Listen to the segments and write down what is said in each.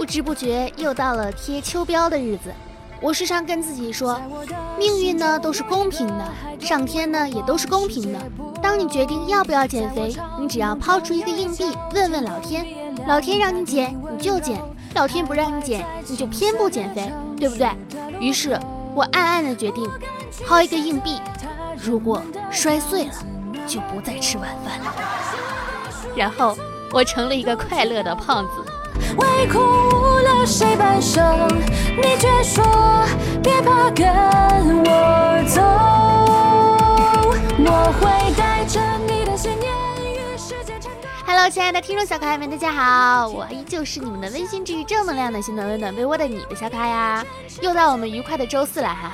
不知不觉又到了贴秋膘的日子，我时常跟自己说，命运呢都是公平的，上天呢也都是公平的。当你决定要不要减肥，你只要抛出一个硬币，问问老天，老天让你减你就减，老天不让你减你就偏不减肥，对不对？于是我暗暗的决定，抛一个硬币，如果摔碎了，就不再吃晚饭了。然后我成了一个快乐的胖子。唯恐误了谁半生，你却说别怕，跟我走。我会带着你的信念与世界缠斗。Hello，亲爱的听众小可爱们，大家好，我依旧是你们的温馨治愈、正能量的心暖温暖被窝的你的小可爱呀。又到我们愉快的周四了哈。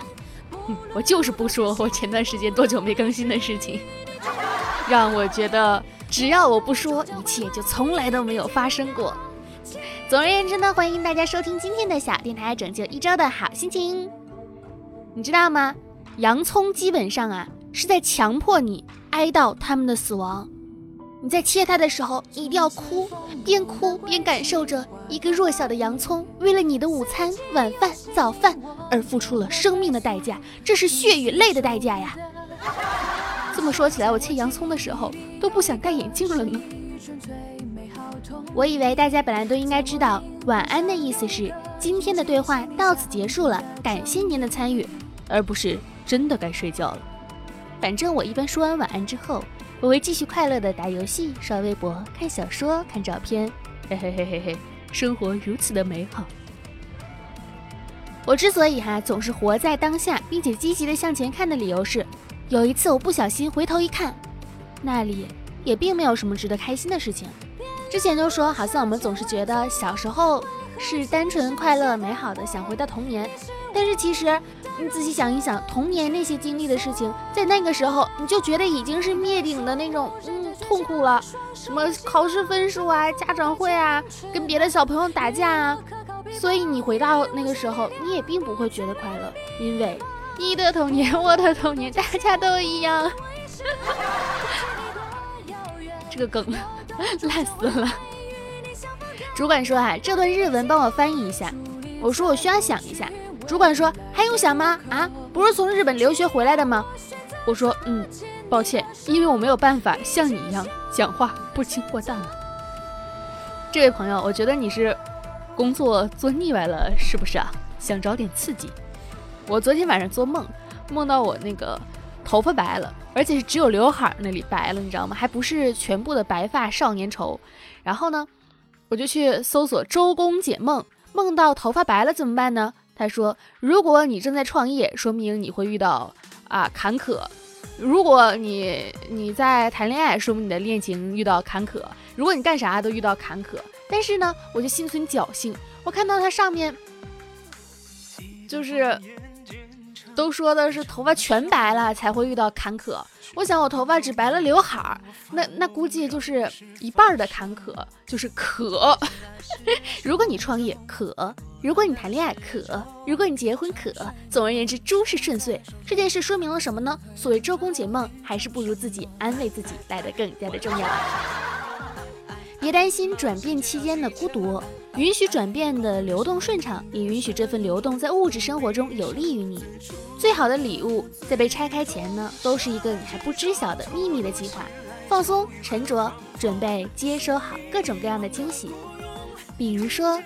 嗯，我就是不说我前段时间多久没更新的事情，让我觉得只要我不说，一切就从来都没有发生过。总而言之呢，欢迎大家收听今天的小电台，拯救一周的好心情。你知道吗？洋葱基本上啊是在强迫你哀悼他们的死亡。你在切它的时候，你一定要哭，边哭边感受着一个弱小的洋葱为了你的午餐、晚饭、早饭而付出了生命的代价，这是血与泪的代价呀。这么说起来，我切洋葱的时候都不想戴眼镜了呢。我以为大家本来都应该知道，晚安的意思是今天的对话到此结束了，感谢您的参与，而不是真的该睡觉了。反正我一般说完晚安之后，我会继续快乐的打游戏、刷微博、看小说、看照片，嘿嘿嘿嘿嘿，生活如此的美好。我之所以哈总是活在当下，并且积极的向前看的理由是，有一次我不小心回头一看，那里也并没有什么值得开心的事情。之前就说，好像我们总是觉得小时候是单纯、快乐、美好的，想回到童年。但是其实你仔细想一想，童年那些经历的事情，在那个时候你就觉得已经是灭顶的那种，嗯，痛苦了。什么考试分数啊，家长会啊，跟别的小朋友打架啊。所以你回到那个时候，你也并不会觉得快乐，因为你的童年，我的童年，大家都一样。这个梗。烂死了！主管说啊，这段日文帮我翻译一下。我说我需要想一下。主管说还用想吗？啊，不是从日本留学回来的吗？我说嗯，抱歉，因为我没有办法像你一样讲话不经过大脑。这位朋友，我觉得你是工作做腻歪了，是不是啊？想找点刺激。我昨天晚上做梦，梦到我那个。头发白了，而且是只有刘海那里白了，你知道吗？还不是全部的白发少年愁。然后呢，我就去搜索周公解梦，梦到头发白了怎么办呢？他说，如果你正在创业，说明你会遇到啊坎坷；如果你你在谈恋爱，说明你的恋情遇到坎坷；如果你干啥都遇到坎坷。但是呢，我就心存侥幸，我看到它上面就是。都说的是头发全白了才会遇到坎坷，我想我头发只白了刘海儿，那那估计就是一半儿的坎坷，就是可。如果你创业可，如果你谈恋爱可，如果你结婚可，总而言之诸事顺遂。这件事说明了什么呢？所谓周公解梦，还是不如自己安慰自己来的更加的重要。别担心转变期间的孤独。允许转变的流动顺畅，也允许这份流动在物质生活中有利于你。最好的礼物，在被拆开前呢，都是一个你还不知晓的秘密的计划。放松、沉着，准备接收好各种各样的惊喜。比如说，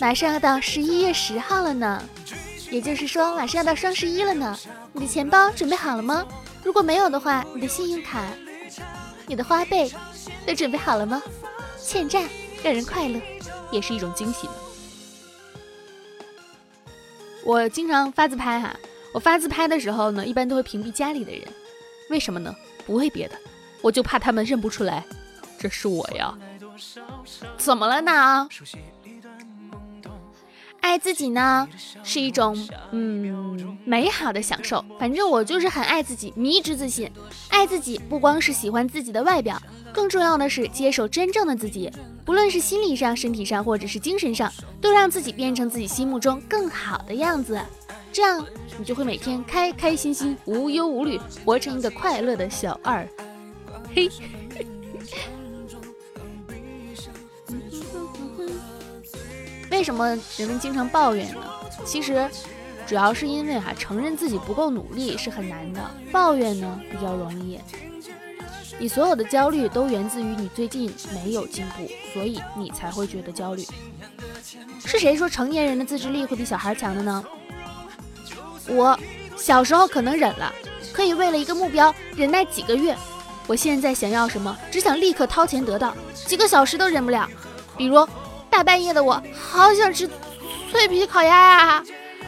马上要到十一月十号了呢，也就是说，马上要到双十一了呢。你的钱包准备好了吗？如果没有的话，你的信用卡、你的花呗都准备好了吗？欠债让人快乐。也是一种惊喜呢。我经常发自拍哈，我发自拍的时候呢，一般都会屏蔽家里的人，为什么呢？不为别的，我就怕他们认不出来，这是我呀。怎么了呢？爱自己呢，是一种嗯美好的享受。反正我就是很爱自己，迷之自信。爱自己不光是喜欢自己的外表，更重要的是接受真正的自己。不论是心理上、身体上，或者是精神上，都让自己变成自己心目中更好的样子。这样你就会每天开开心心、无忧无虑，活成一个快乐的小二。嘿。为什么人们经常抱怨呢？其实主要是因为哈，承认自己不够努力是很难的，抱怨呢比较容易。你所有的焦虑都源自于你最近没有进步，所以你才会觉得焦虑。是谁说成年人的自制力会比小孩强的呢？我小时候可能忍了，可以为了一个目标忍耐几个月。我现在想要什么，只想立刻掏钱得到，几个小时都忍不了。比如大半夜的，我好想吃脆皮烤鸭呀，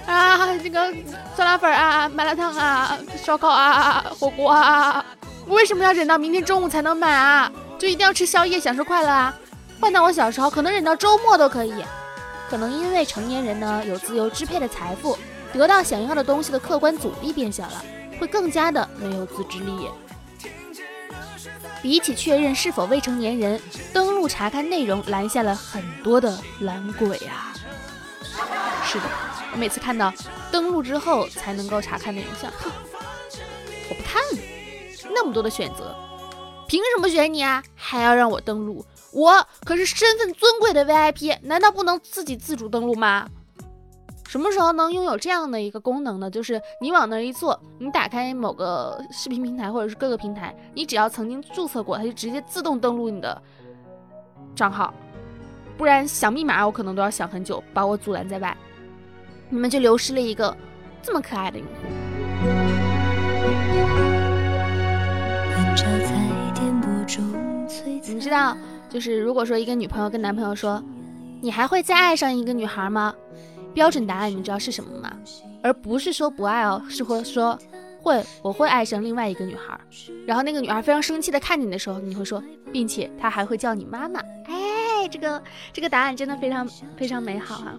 啊，这个酸辣粉啊，麻辣烫啊，烧烤啊，火锅啊。我为什么要忍到明天中午才能买啊？就一定要吃宵夜享受快乐啊？换到我小时候，可能忍到周末都可以。可能因为成年人呢有自由支配的财富，得到想要的东西的客观阻力变小了，会更加的没有自制力。比起确认是否未成年人，登录查看内容拦下了很多的懒鬼啊！是的，我每次看到登录之后才能够查看内容，像哼，我不看了。那么多的选择，凭什么选你啊？还要让我登录？我可是身份尊贵的 VIP，难道不能自己自主登录吗？什么时候能拥有这样的一个功能呢？就是你往那一坐，你打开某个视频平台或者是各个平台，你只要曾经注册过，它就直接自动登录你的账号，不然想密码我可能都要想很久，把我阻拦在外。你们就流失了一个这么可爱的用户。你知道，就是如果说一个女朋友跟男朋友说，你还会再爱上一个女孩吗？标准答案你知道是什么吗？而不是说不爱哦，是会说会，我会爱上另外一个女孩。然后那个女孩非常生气的看你的时候，你会说，并且她还会叫你妈妈。哎，这个这个答案真的非常非常美好哈。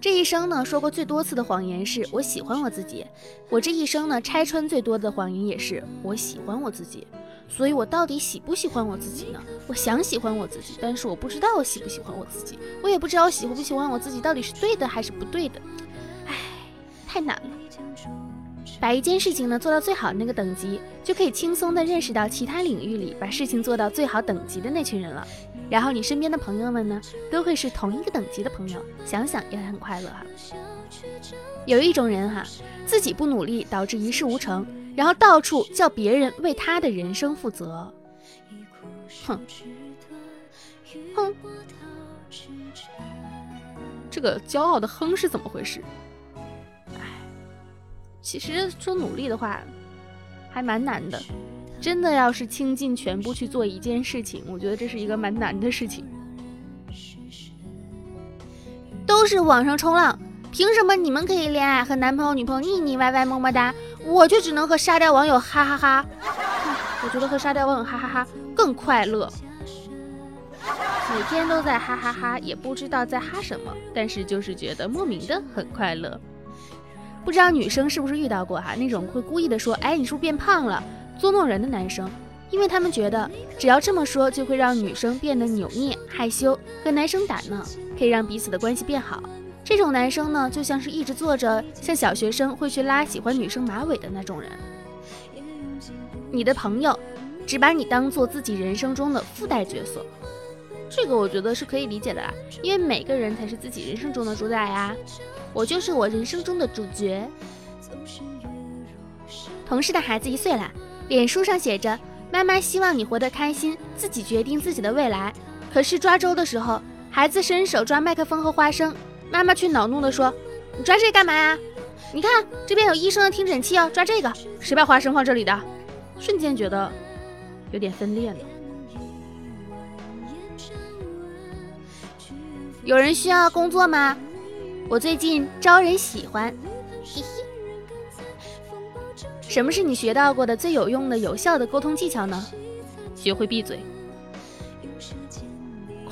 这一生呢，说过最多次的谎言是我喜欢我自己。我这一生呢，拆穿最多的谎言也是我喜欢我自己。所以，我到底喜不喜欢我自己呢？我想喜欢我自己，但是我不知道我喜不喜欢我自己，我也不知道我喜不喜欢我自己到底是对的还是不对的。唉，太难了。把一件事情呢做到最好的那个等级，就可以轻松的认识到其他领域里把事情做到最好等级的那群人了。然后你身边的朋友们呢，都会是同一个等级的朋友，想想也很快乐哈。有一种人哈，自己不努力导致一事无成，然后到处叫别人为他的人生负责。哼，哼，这个骄傲的哼是怎么回事？哎，其实说努力的话，还蛮难的。真的要是倾尽全部去做一件事情，我觉得这是一个蛮难的事情。都是网上冲浪，凭什么你们可以恋爱和男朋友、女朋友腻腻歪歪么么哒，我就只能和沙雕网友哈哈哈？我觉得和沙雕网友哈哈哈更快乐，每天都在哈哈哈，也不知道在哈什么，但是就是觉得莫名的很快乐。不知道女生是不是遇到过哈那种会故意的说，哎，你是不是变胖了？捉弄人的男生，因为他们觉得只要这么说，就会让女生变得扭捏害羞，和男生打闹，可以让彼此的关系变好。这种男生呢，就像是一直坐着像小学生会去拉喜欢女生马尾的那种人。你的朋友只把你当做自己人生中的附带角色，这个我觉得是可以理解的啦，因为每个人才是自己人生中的主宰呀。我就是我人生中的主角。同事的孩子一岁了。脸书上写着：“妈妈希望你活得开心，自己决定自己的未来。”可是抓周的时候，孩子伸手抓麦克风和花生，妈妈却恼怒地说：“你抓这干嘛呀？你看这边有医生的听诊器哦，抓这个。谁把花生放这里的？”瞬间觉得有点分裂了。有人需要工作吗？我最近招人喜欢。嘿嘿。什么是你学到过的最有用的、有效的沟通技巧呢？学会闭嘴。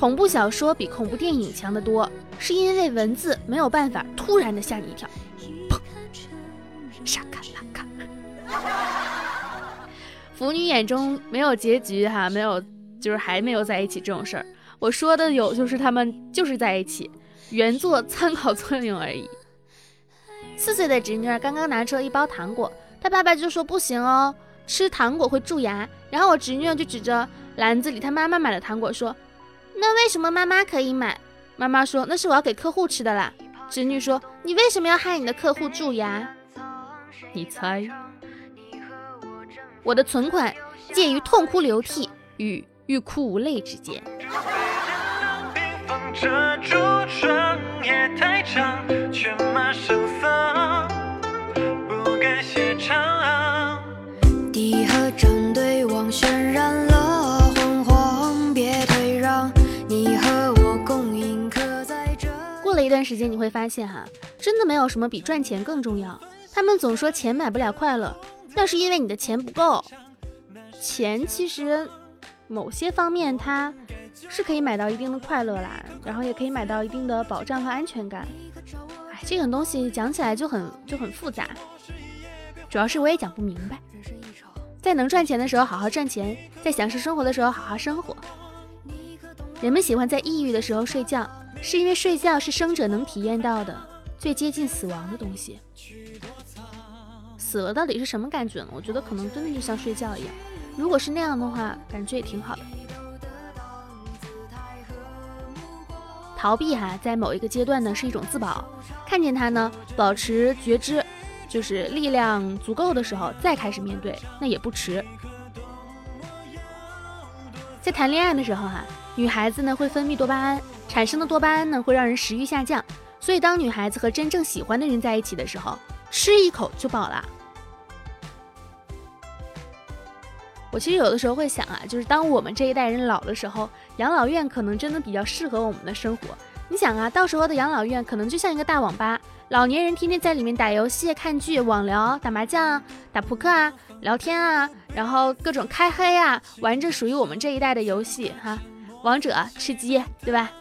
恐怖小说比恐怖电影强得多，是因为文字没有办法突然的吓你一跳。砰！沙卡拉卡。腐女眼中没有结局哈，没有就是还没有在一起这种事儿。我说的有就是他们就是在一起，原作参考作用而已。四岁的侄女儿刚刚拿出了一包糖果。她爸爸就说不行哦，吃糖果会蛀牙。然后我侄女就指着篮子里她妈妈买的糖果说：“那为什么妈妈可以买，妈妈说那是我要给客户吃的啦。侄女说你为什么要害你的客户蛀牙？你猜？我的存款介于痛哭流涕与欲哭无泪之间。时间，你会发现哈，真的没有什么比赚钱更重要。他们总说钱买不了快乐，那是因为你的钱不够。钱其实某些方面它是可以买到一定的快乐啦，然后也可以买到一定的保障和安全感。哎，这种东西讲起来就很就很复杂，主要是我也讲不明白。在能赚钱的时候好好赚钱，在享受生活的时候好好生活。人们喜欢在抑郁的时候睡觉，是因为睡觉是生者能体验到的最接近死亡的东西。死了到底是什么感觉呢？我觉得可能真的就像睡觉一样。如果是那样的话，感觉也挺好的。逃避哈，在某一个阶段呢是一种自保。看见他呢，保持觉知，就是力量足够的时候再开始面对，那也不迟。在谈恋爱的时候哈。女孩子呢会分泌多巴胺，产生的多巴胺呢会让人食欲下降，所以当女孩子和真正喜欢的人在一起的时候，吃一口就饱了。我其实有的时候会想啊，就是当我们这一代人老的时候，养老院可能真的比较适合我们的生活。你想啊，到时候的养老院可能就像一个大网吧，老年人天天在里面打游戏、看剧、网聊、打麻将、打扑克啊、聊天啊，然后各种开黑啊，玩着属于我们这一代的游戏哈。王者吃鸡，对吧？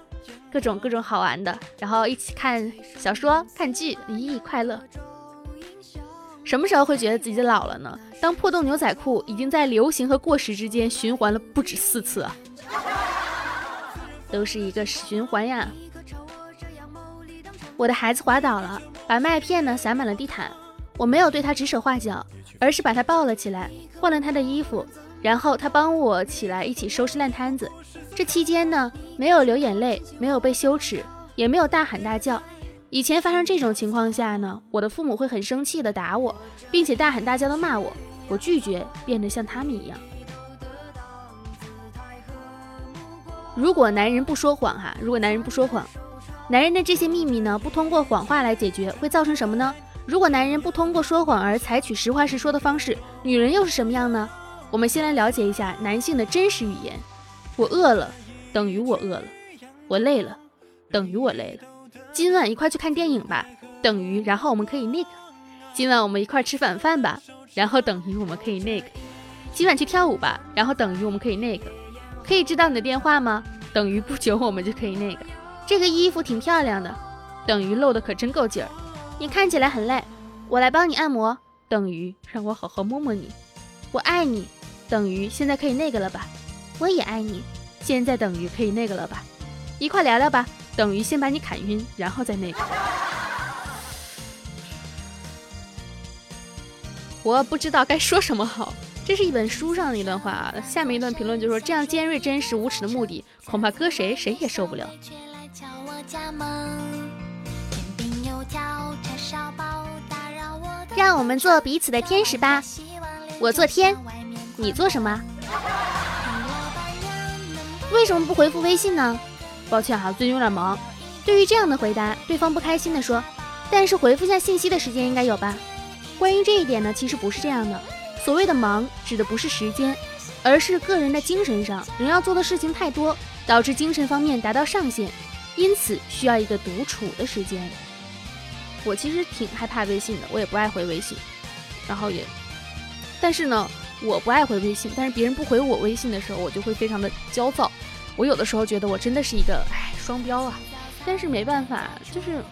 各种各种好玩的，然后一起看小说、看剧，咦，快乐。什么时候会觉得自己老了呢？当破洞牛仔裤已经在流行和过时之间循环了不止四次，都是一个循环呀。我的孩子滑倒了，把麦片呢撒满了地毯，我没有对他指手画脚，而是把他抱了起来，换了他的衣服。然后他帮我起来，一起收拾烂摊子。这期间呢，没有流眼泪，没有被羞耻，也没有大喊大叫。以前发生这种情况下呢，我的父母会很生气的打我，并且大喊大叫的骂我。我拒绝变得像他们一样。如果男人不说谎，哈，如果男人不说谎，男人的这些秘密呢，不通过谎话来解决，会造成什么呢？如果男人不通过说谎而采取实话实说的方式，女人又是什么样呢？我们先来了解一下男性的真实语言。我饿了，等于我饿了；我累了，等于我累了。今晚一块去看电影吧，等于然后我们可以那个。今晚我们一块吃晚饭吧，然后等于我们可以那个。今晚去跳舞吧，然后等于我们可以那个。可以知道你的电话吗？等于不久我们就可以那个。这个衣服挺漂亮的，等于露的可真够劲儿。你看起来很累，我来帮你按摩，等于让我好好摸摸你。我爱你。等于现在可以那个了吧？我也爱你。现在等于可以那个了吧？一块聊聊吧。等于先把你砍晕，然后再那个。我不知道该说什么好。这是一本书上的一段话啊。下面一段评论就说：这样尖锐、真实、无耻的目的，恐怕搁谁谁也受不了。让我们做彼此的天使吧。我做天。你做什么？为什么不回复微信呢？抱歉哈，最近有点忙。对于这样的回答，对方不开心的说：“但是回复下信息的时间应该有吧？”关于这一点呢，其实不是这样的。所谓的忙，指的不是时间，而是个人的精神上，人要做的事情太多，导致精神方面达到上限，因此需要一个独处的时间。我其实挺害怕微信的，我也不爱回微信，然后也，但是呢。我不爱回微信，但是别人不回我微信的时候，我就会非常的焦躁。我有的时候觉得我真的是一个哎双标啊，但是没办法，就是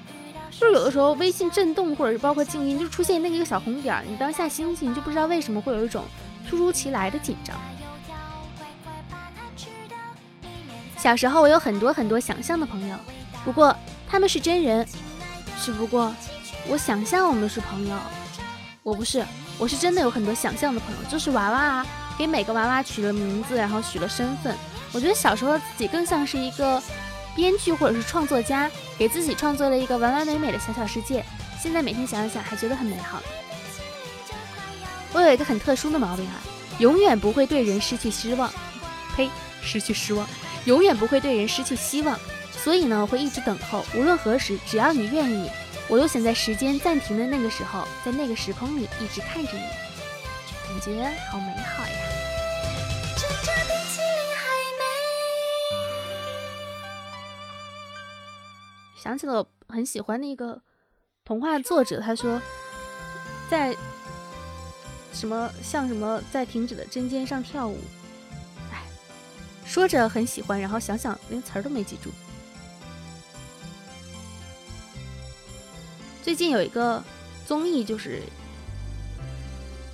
就是有的时候微信震动或者是包括静音，就出现那个一个小红点，你当下心情就不知道为什么会有一种突如其来的紧张。小时候我有很多很多想象的朋友，不过他们是真人，只不过我想象我们是朋友，我不是。我是真的有很多想象的朋友，就是娃娃啊，给每个娃娃取了名字，然后取了身份。我觉得小时候自己更像是一个编剧或者是创作家，给自己创作了一个完完美美的小小世界。现在每天想一想，还觉得很美好。我有一个很特殊的毛病啊，永远不会对人失去失望。呸，失去失望，永远不会对人失去希望。所以呢，我会一直等候，无论何时，只要你愿意，我都想在时间暂停的那个时候，在那个时空里一直看着你，感觉好美好呀。想起了很喜欢的一个童话作者，他说，在什么像什么在停止的针尖上跳舞，哎，说着很喜欢，然后想想连词儿都没记住。最近有一个综艺，就是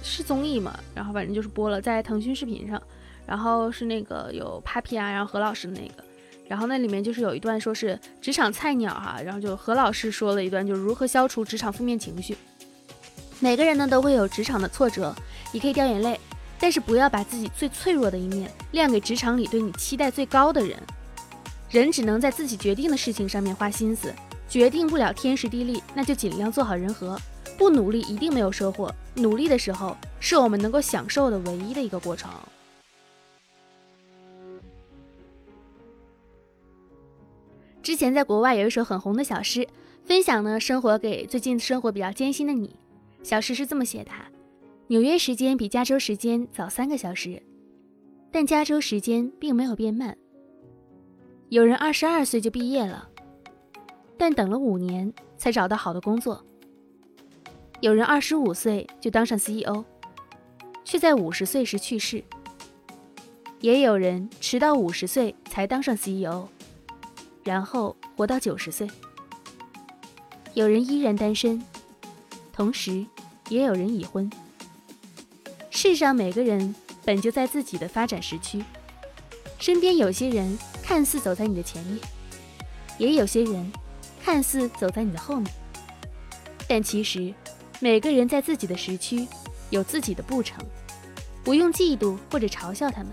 是综艺嘛，然后反正就是播了，在腾讯视频上，然后是那个有 Papi 啊，然后何老师的那个，然后那里面就是有一段说是职场菜鸟哈，然后就何老师说了一段，就是如何消除职场负面情绪。每个人呢都会有职场的挫折，你可以掉眼泪，但是不要把自己最脆弱的一面亮给职场里对你期待最高的人。人只能在自己决定的事情上面花心思。决定不了天时地利，那就尽量做好人和。不努力一定没有收获，努力的时候是我们能够享受的唯一的一个过程。之前在国外有一首很红的小诗，分享呢生活给最近生活比较艰辛的你。小诗是这么写的：纽约时间比加州时间早三个小时，但加州时间并没有变慢。有人二十二岁就毕业了。但等了五年才找到好的工作。有人二十五岁就当上 CEO，却在五十岁时去世。也有人迟到五十岁才当上 CEO，然后活到九十岁。有人依然单身，同时也有人已婚。世上每个人本就在自己的发展时区，身边有些人看似走在你的前面，也有些人。看似走在你的后面，但其实每个人在自己的时区有自己的步程，不用嫉妒或者嘲笑他们，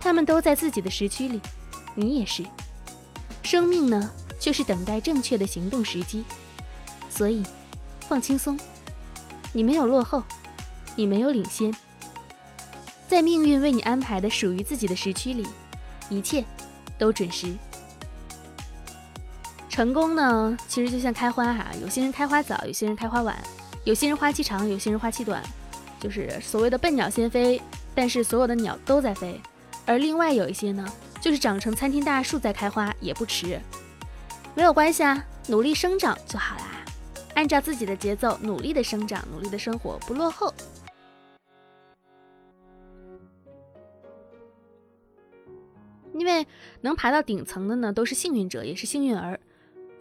他们都在自己的时区里，你也是。生命呢，就是等待正确的行动时机，所以放轻松，你没有落后，你没有领先，在命运为你安排的属于自己的时区里，一切都准时。成功呢，其实就像开花哈，有些人开花早，有些人开花晚，有些人花期长，有些人花期短，就是所谓的笨鸟先飞，但是所有的鸟都在飞。而另外有一些呢，就是长成参天大树再开花也不迟，没有关系啊，努力生长就好啦，按照自己的节奏努力的生长，努力的生活，不落后。因为能爬到顶层的呢，都是幸运者，也是幸运儿。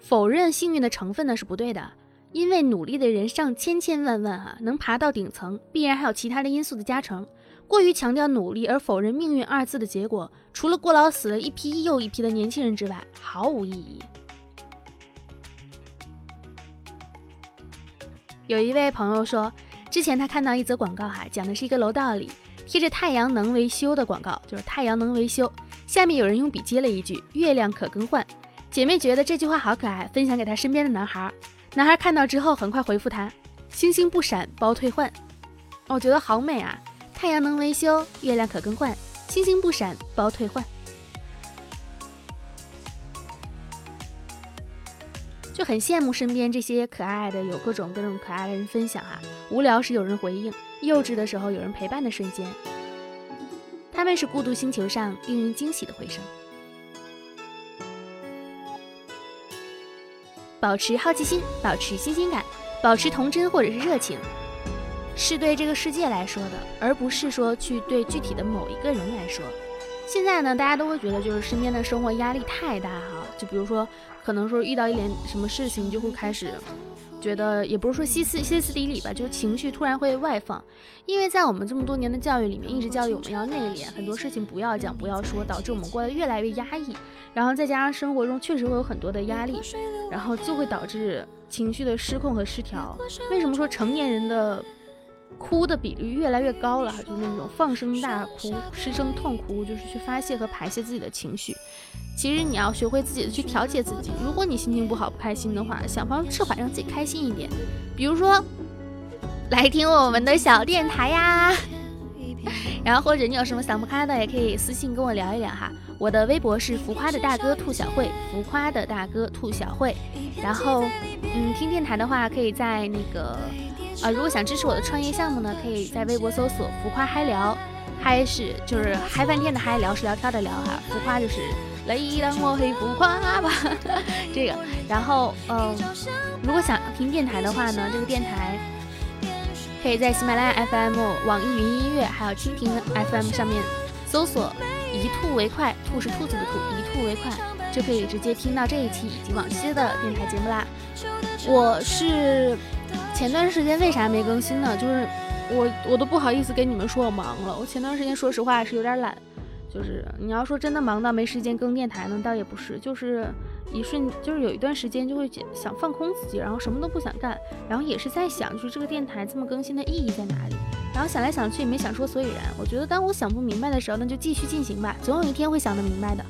否认幸运的成分呢是不对的，因为努力的人上千千万万哈，能爬到顶层，必然还有其他的因素的加成。过于强调努力而否认命运二字的结果，除了过劳死了一批又一批的年轻人之外，毫无意义。有一位朋友说，之前他看到一则广告哈，讲的是一个楼道里贴着太阳能维修的广告，就是太阳能维修，下面有人用笔接了一句“月亮可更换”。姐妹觉得这句话好可爱，分享给她身边的男孩。男孩看到之后，很快回复她：“星星不闪，包退换。”我觉得好美啊！太阳能维修，月亮可更换，星星不闪，包退换。就很羡慕身边这些可爱的，有各种各种可爱的人分享哈。无聊时有人回应，幼稚的时候有人陪伴的瞬间。他们是孤独星球上令人惊喜的回声。保持好奇心，保持新鲜感，保持童真或者是热情，是对这个世界来说的，而不是说去对具体的某一个人来说。现在呢，大家都会觉得就是身边的生活压力太大哈，就比如说可能说遇到一点什么事情，就会开始。觉得也不是说歇斯歇斯底里吧，就是情绪突然会外放，因为在我们这么多年的教育里面，一直教育我们要内敛，很多事情不要讲不要说，导致我们过得越来越压抑。然后再加上生活中确实会有很多的压力，然后就会导致情绪的失控和失调。为什么说成年人的哭的比率越来越高了，就是那种放声大哭、失声痛哭，就是去发泄和排泄自己的情绪。其实你要学会自己的去调节自己。如果你心情不好、不开心的话，想方设法让自己开心一点。比如说，来听我们的小电台呀。然后或者你有什么想不开的，也可以私信跟我聊一聊哈。我的微博是浮夸的大哥兔小慧，浮夸的大哥兔小慧。然后，嗯，听电台的话，可以在那个。啊，如果想支持我的创业项目呢，可以在微博搜索“浮夸嗨聊”，嗨是就是嗨翻天的嗨，聊是聊天的聊哈，浮夸就是来让我黑浮夸吧，这个。然后，嗯，如果想听电台的话呢，这个电台可以在喜马拉雅 FM、网易云音乐还有蜻蜓 FM 上面搜索“一兔为快”，兔是兔子的兔，一兔为快就可以直接听到这一期以及往期的电台节目啦。我是。前段时间为啥没更新呢？就是我我都不好意思跟你们说我忙了。我前段时间说实话是有点懒，就是你要说真的忙到没时间更电台呢，倒也不是，就是一瞬就是有一段时间就会想放空自己，然后什么都不想干，然后也是在想，就是这个电台这么更新的意义在哪里？然后想来想去也没想说所以然。我觉得当我想不明白的时候，那就继续进行吧，总有一天会想得明白的。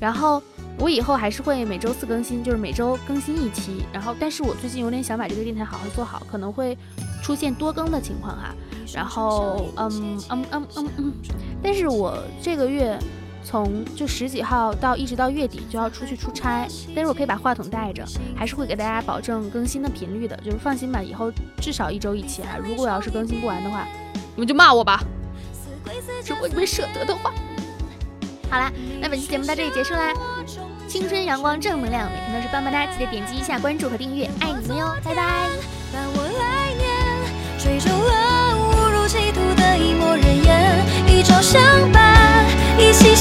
然后。我以后还是会每周四更新，就是每周更新一期。然后，但是我最近有点想把这个电台好好做好，可能会出现多更的情况哈。然后，嗯嗯嗯嗯嗯，但是我这个月从就十几号到一直到月底就要出去出差，但是我可以把话筒带着，还是会给大家保证更新的频率的，就是放心吧，以后至少一周一期哈。如果要是更新不完的话，你们就骂我吧。如果你们舍得的话。好啦，那本期节目到这里结束啦！青春阳光正能量，每天都是棒棒哒，记得点击一下关注和订阅，爱你们哟，拜拜。心